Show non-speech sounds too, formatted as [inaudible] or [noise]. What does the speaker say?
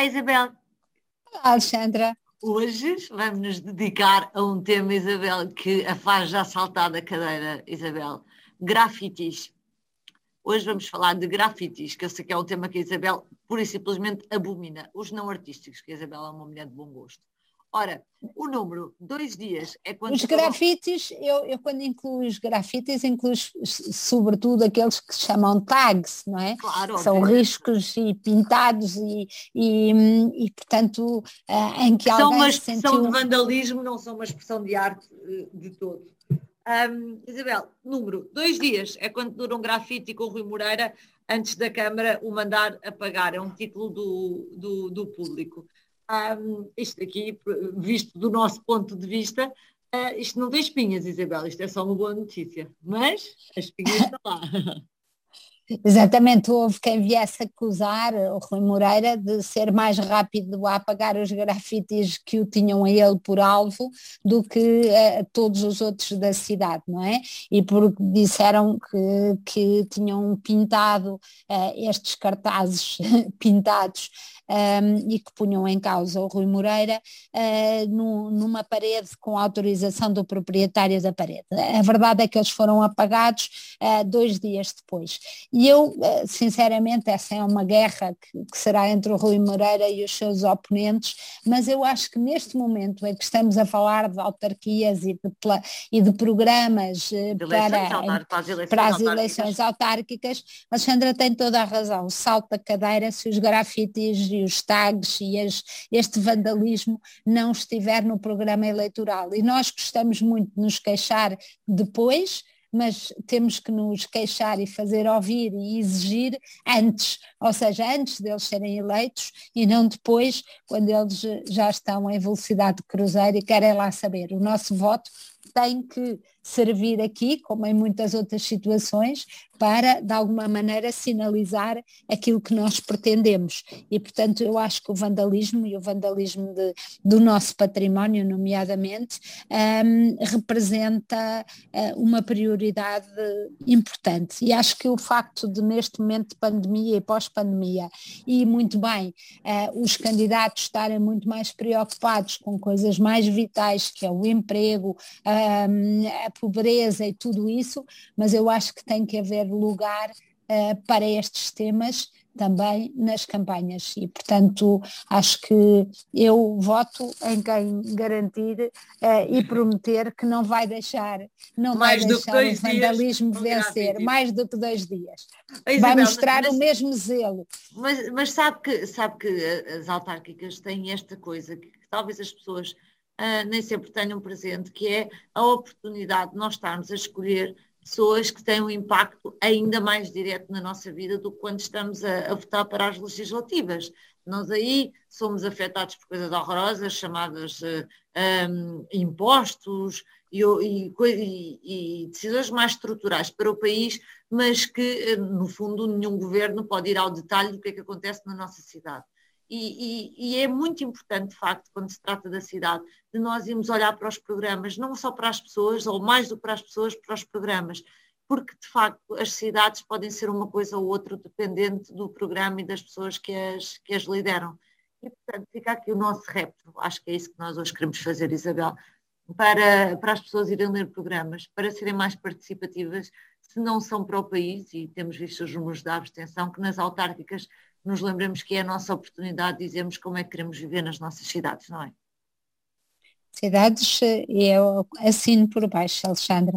Olá, Isabel. Olá, Alexandra. Hoje vamos nos dedicar a um tema, Isabel, que a faz já saltar da cadeira, Isabel. Grafitis. Hoje vamos falar de grafitis, que eu sei que é um tema que a Isabel pura e simplesmente abomina. Os não artísticos, que a Isabel é uma mulher de bom gosto. Ora, o número, dois dias, é quando... Os grafites, eu, eu quando incluo os grafites, incluo sobretudo aqueles que se chamam tags, não é? Claro. São riscos e pintados e, e, e portanto, uh, em que são alguém uma expressão sentiu... de vandalismo, não são uma expressão de arte uh, de todo. Um, Isabel, número, dois dias é quando dura um grafite com o Rui Moreira antes da Câmara o mandar apagar, é um título do, do, do público isto aqui, visto do nosso ponto de vista, uh, isto não tem espinhas, Isabel, isto é só uma boa notícia, mas as espinhas estão lá. [laughs] Exatamente, houve quem viesse acusar o Rui Moreira de ser mais rápido a apagar os grafites que o tinham a ele por alvo do que uh, todos os outros da cidade, não é? E porque disseram que, que tinham pintado uh, estes cartazes [laughs] pintados um, e que punham em causa o Rui Moreira uh, no, numa parede com autorização do proprietário da parede. A verdade é que eles foram apagados dois dias depois. E eu, uh, sinceramente, essa é uma guerra que, que, será entre o Rui Moreira e os seus oponentes, mas eu acho que neste momento em que estamos a falar de autarquias e de, e de programas para, para, as eleições, para as eleições autárquicas, Alexandra tem toda a razão, o salto da cadeira se os grafites e os tags e as, este vandalismo não estiver no programa eleitoral. E nós gostamos muito de nos queixar depois, mas temos que nos queixar e fazer ouvir e exigir antes, ou seja, antes deles serem eleitos e não depois, quando eles já estão em velocidade de cruzeiro e querem lá saber. O nosso voto tem que servir aqui, como em muitas outras situações, para, de alguma maneira, sinalizar aquilo que nós pretendemos. E, portanto, eu acho que o vandalismo e o vandalismo de, do nosso património, nomeadamente, um, representa uh, uma prioridade importante. E acho que o facto de, neste momento de pandemia e pós-pandemia, e muito bem, uh, os candidatos estarem muito mais preocupados com coisas mais vitais, que é o emprego, um, a pobreza e tudo isso, mas eu acho que tem que haver lugar uh, para estes temas também nas campanhas. E portanto acho que eu voto em quem garantir uh, e prometer que não vai deixar não mais vai deixar o vandalismo dias, vencer mais do que dois dias. Isabel, vai mostrar mas, o mesmo zelo. Mas, mas sabe que sabe que as autárquicas têm esta coisa que, que talvez as pessoas uh, nem sempre tenham presente, que é a oportunidade de nós estarmos a escolher pessoas que têm um impacto ainda mais direto na nossa vida do que quando estamos a, a votar para as legislativas. Nós aí somos afetados por coisas horrorosas, chamadas uh, um, impostos e, e, e, e, decisões mais estruturais para o país, mas que, no fundo, nenhum governo pode ir ao detalhe do que é que acontece na nossa cidade. E, e, e, é muito importante, de facto, quando se trata da cidade, de nós irmos olhar para os programas, não só para as pessoas, ou mais do que para as pessoas, para os programas, porque, de facto, as cidades podem ser uma coisa ou outra dependente do programa e das pessoas que as, que as lideram. E, portanto, fica aqui o nosso repto, acho que é isso que nós hoje queremos fazer, Isabel, para, para as pessoas irem ler programas, para serem mais participativas, se não são para o país, e temos visto os números da abstenção, que nas autárquicas nos lembremos que é a nossa oportunidade de dizermos como é que queremos viver nas nossas cidades, não é? Cidades, eu assino por baixo, Alexandra.